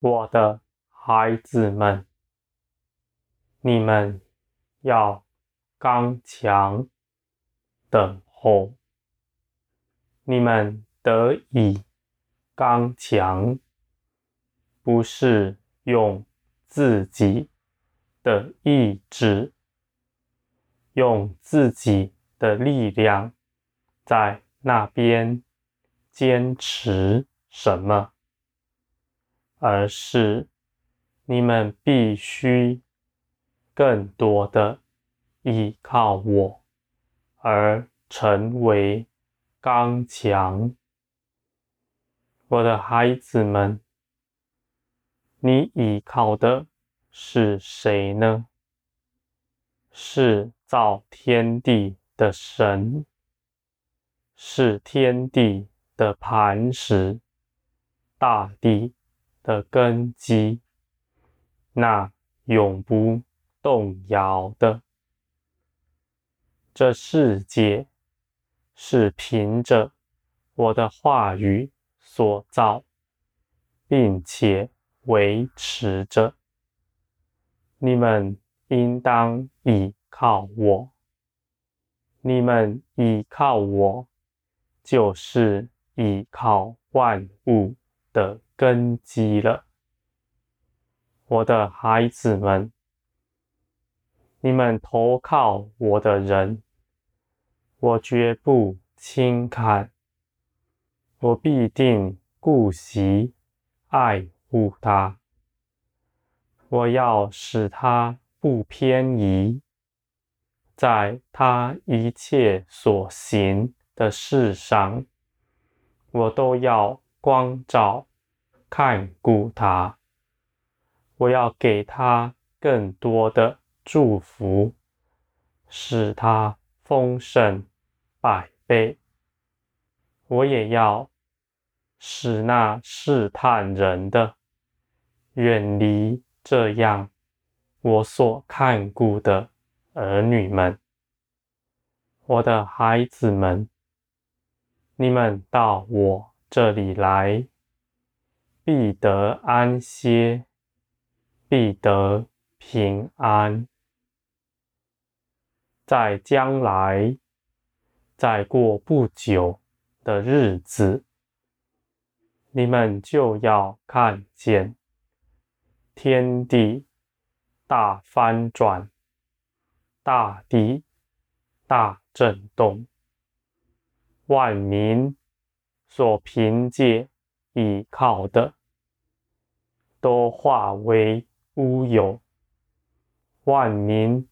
我的孩子们，你们要刚强，等候。你们得以刚强，不是用自己的意志，用自己的力量在那边坚持什么，而是你们必须更多的依靠我，而成为刚强。我的孩子们，你依靠的是谁呢？是造天地的神，是天地的磐石，大地的根基，那永不动摇的。这世界是凭着我的话语所造，并且维持着。你们应当倚靠我，你们倚靠我，就是倚靠万物的根基了。我的孩子们，你们投靠我的人，我绝不轻看，我必定顾惜爱护他。我要使他不偏移，在他一切所行的事上，我都要光照看顾他。我要给他更多的祝福，使他丰盛百倍。我也要使那试探人的远离。这样，我所看顾的儿女们，我的孩子们，你们到我这里来，必得安歇，必得平安。在将来，再过不久的日子，你们就要看见。天地大翻转，大地大震动，万民所凭借倚靠的，都化为乌有，万民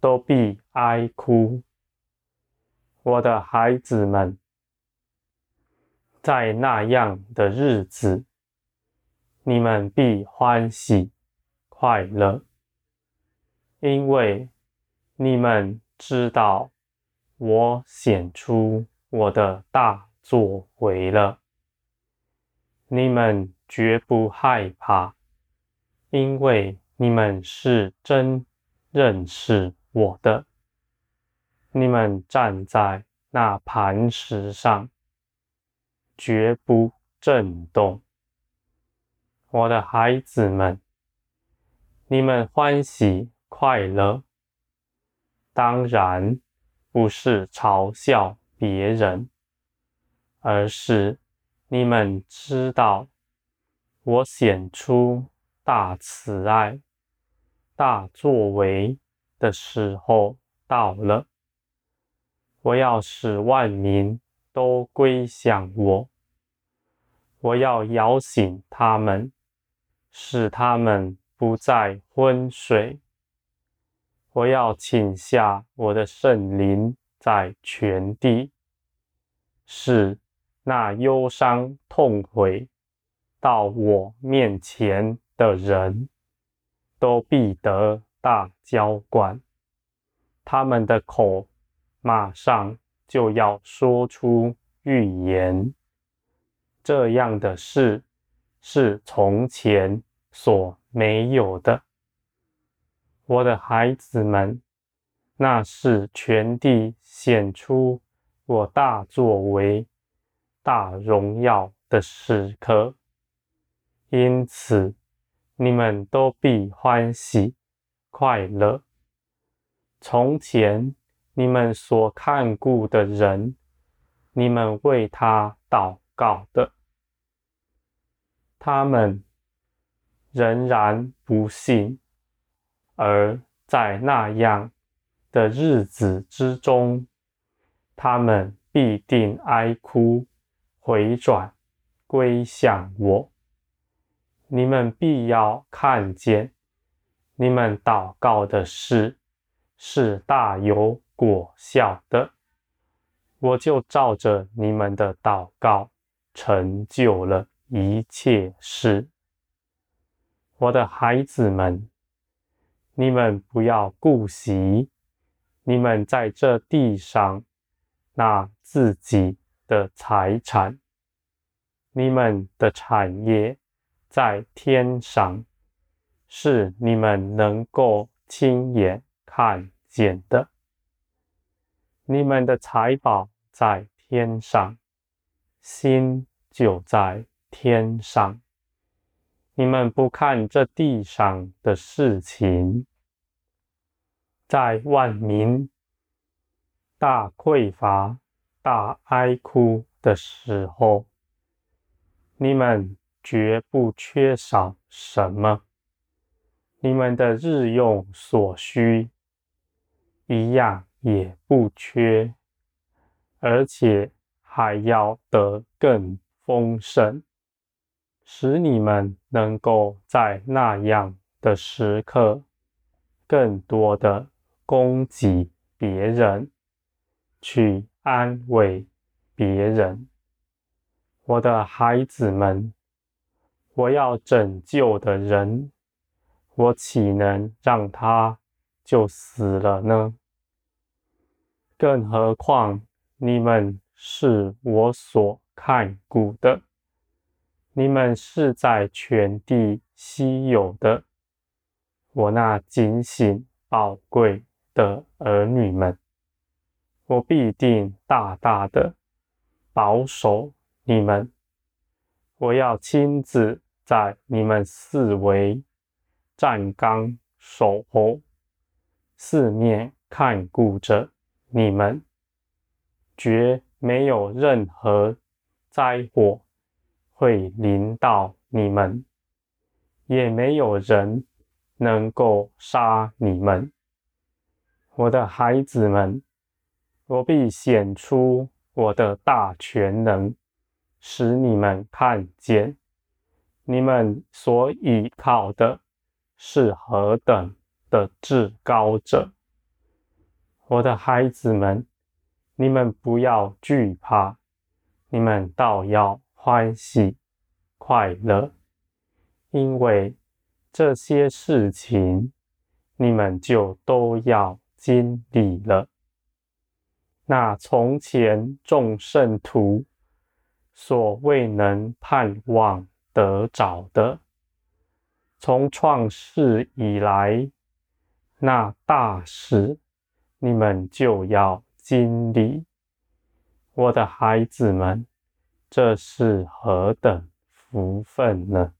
都必哀哭。我的孩子们，在那样的日子。你们必欢喜快乐，因为你们知道我显出我的大作为了。你们绝不害怕，因为你们是真认识我的。你们站在那磐石上，绝不震动。我的孩子们，你们欢喜快乐，当然不是嘲笑别人，而是你们知道我显出大慈爱、大作为的时候到了。我要使万民都归向我，我要摇醒他们。使他们不再昏睡。我要请下我的圣灵在全地，使那忧伤痛悔到我面前的人都必得大浇灌。他们的口马上就要说出预言。这样的事是从前所没有的，我的孩子们，那是全地显出我大作为、大荣耀的时刻。因此，你们都必欢喜快乐。从前你们所看顾的人，你们为他祷告的，他们仍然不信，而在那样的日子之中，他们必定哀哭，回转，归向我。你们必要看见，你们祷告的事是大有果效的，我就照着你们的祷告成就了一切事。我的孩子们，你们不要顾惜你们在这地上那自己的财产，你们的产业。在天上，是你们能够亲眼看见的。你们的财宝在天上，心就在天上。你们不看这地上的事情，在万民大匮乏、大哀哭的时候，你们。绝不缺少什么，你们的日用所需一样也不缺，而且还要得更丰盛，使你们能够在那样的时刻，更多的供给别人，去安慰别人。我的孩子们。我要拯救的人，我岂能让他就死了呢？更何况你们是我所看顾的，你们是在全地稀有的，我那警醒宝贵的儿女们，我必定大大的保守你们，我要亲自。在你们四围站岗守候，四面看顾着你们，绝没有任何灾祸会临到你们，也没有人能够杀你们。我的孩子们，我必显出我的大权能，使你们看见。你们所倚靠的是何等的至高者！我的孩子们，你们不要惧怕，你们倒要欢喜快乐，因为这些事情你们就都要经历了。那从前众圣徒所未能盼望。得着的，从创世以来，那大事你们就要经历。我的孩子们，这是何等福分呢？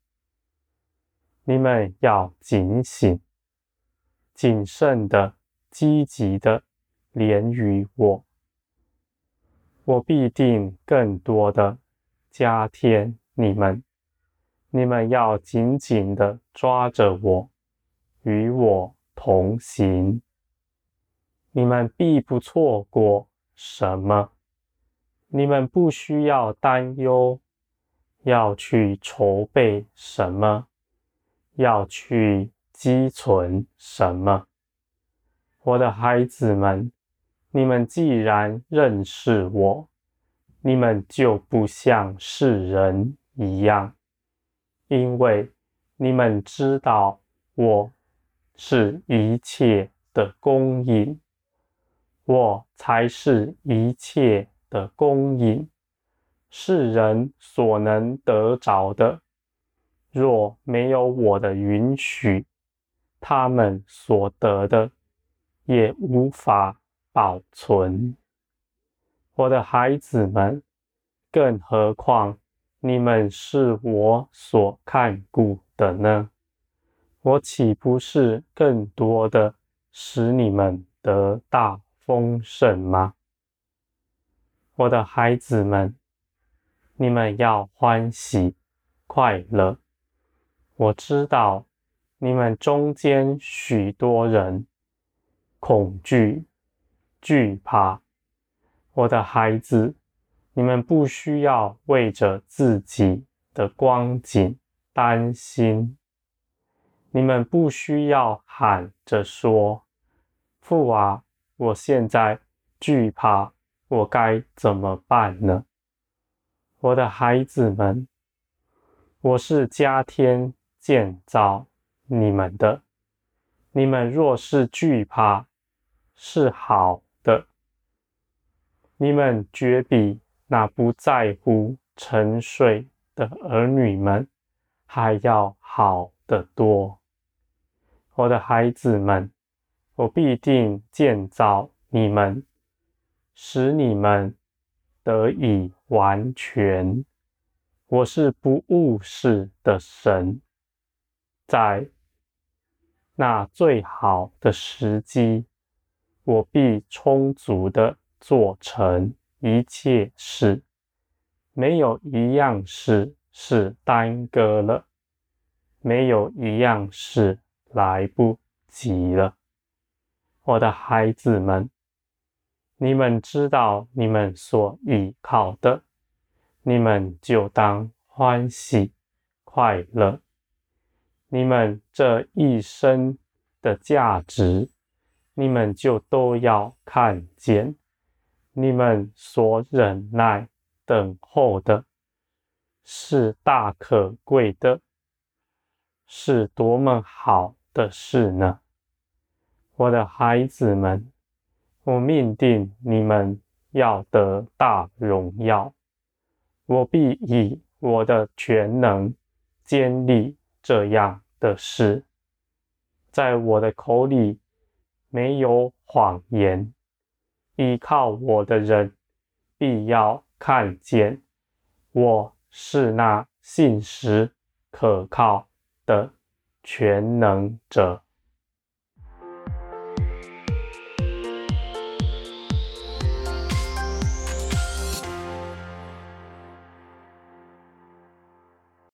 你们要警醒、谨慎的、积极的连于我，我必定更多的加添你们。你们要紧紧地抓着我，与我同行。你们必不错过什么，你们不需要担忧，要去筹备什么，要去积存什么。我的孩子们，你们既然认识我，你们就不像世人一样。因为你们知道我是一切的供应，我才是一切的供应。世人所能得着的，若没有我的允许，他们所得的也无法保存。我的孩子们，更何况你们是我所看顾的呢？我岂不是更多的使你们得大丰盛吗？我的孩子们，你们要欢喜快乐。我知道你们中间许多人恐惧、惧怕。我的孩子，你们不需要为着自己的光景担心。你们不需要喊着说：“父啊，我现在惧怕，我该怎么办呢？”我的孩子们，我是加添建造你们的。你们若是惧怕，是好。你们绝比那不在乎沉睡的儿女们还要好得多。我的孩子们，我必定建造你们，使你们得以完全。我是不误事的神，在那最好的时机，我必充足的做成一切事，没有一样事是耽搁了，没有一样事。来不及了，我的孩子们，你们知道你们所依靠的，你们就当欢喜快乐。你们这一生的价值，你们就都要看见。你们所忍耐等候的，是大可贵的，是多么好的事呢，我的孩子们，我命定你们要得大荣耀，我必以我的全能坚立这样的事，在我的口里没有谎言，依靠我的人必要看见，我是那信实可靠的。全能者。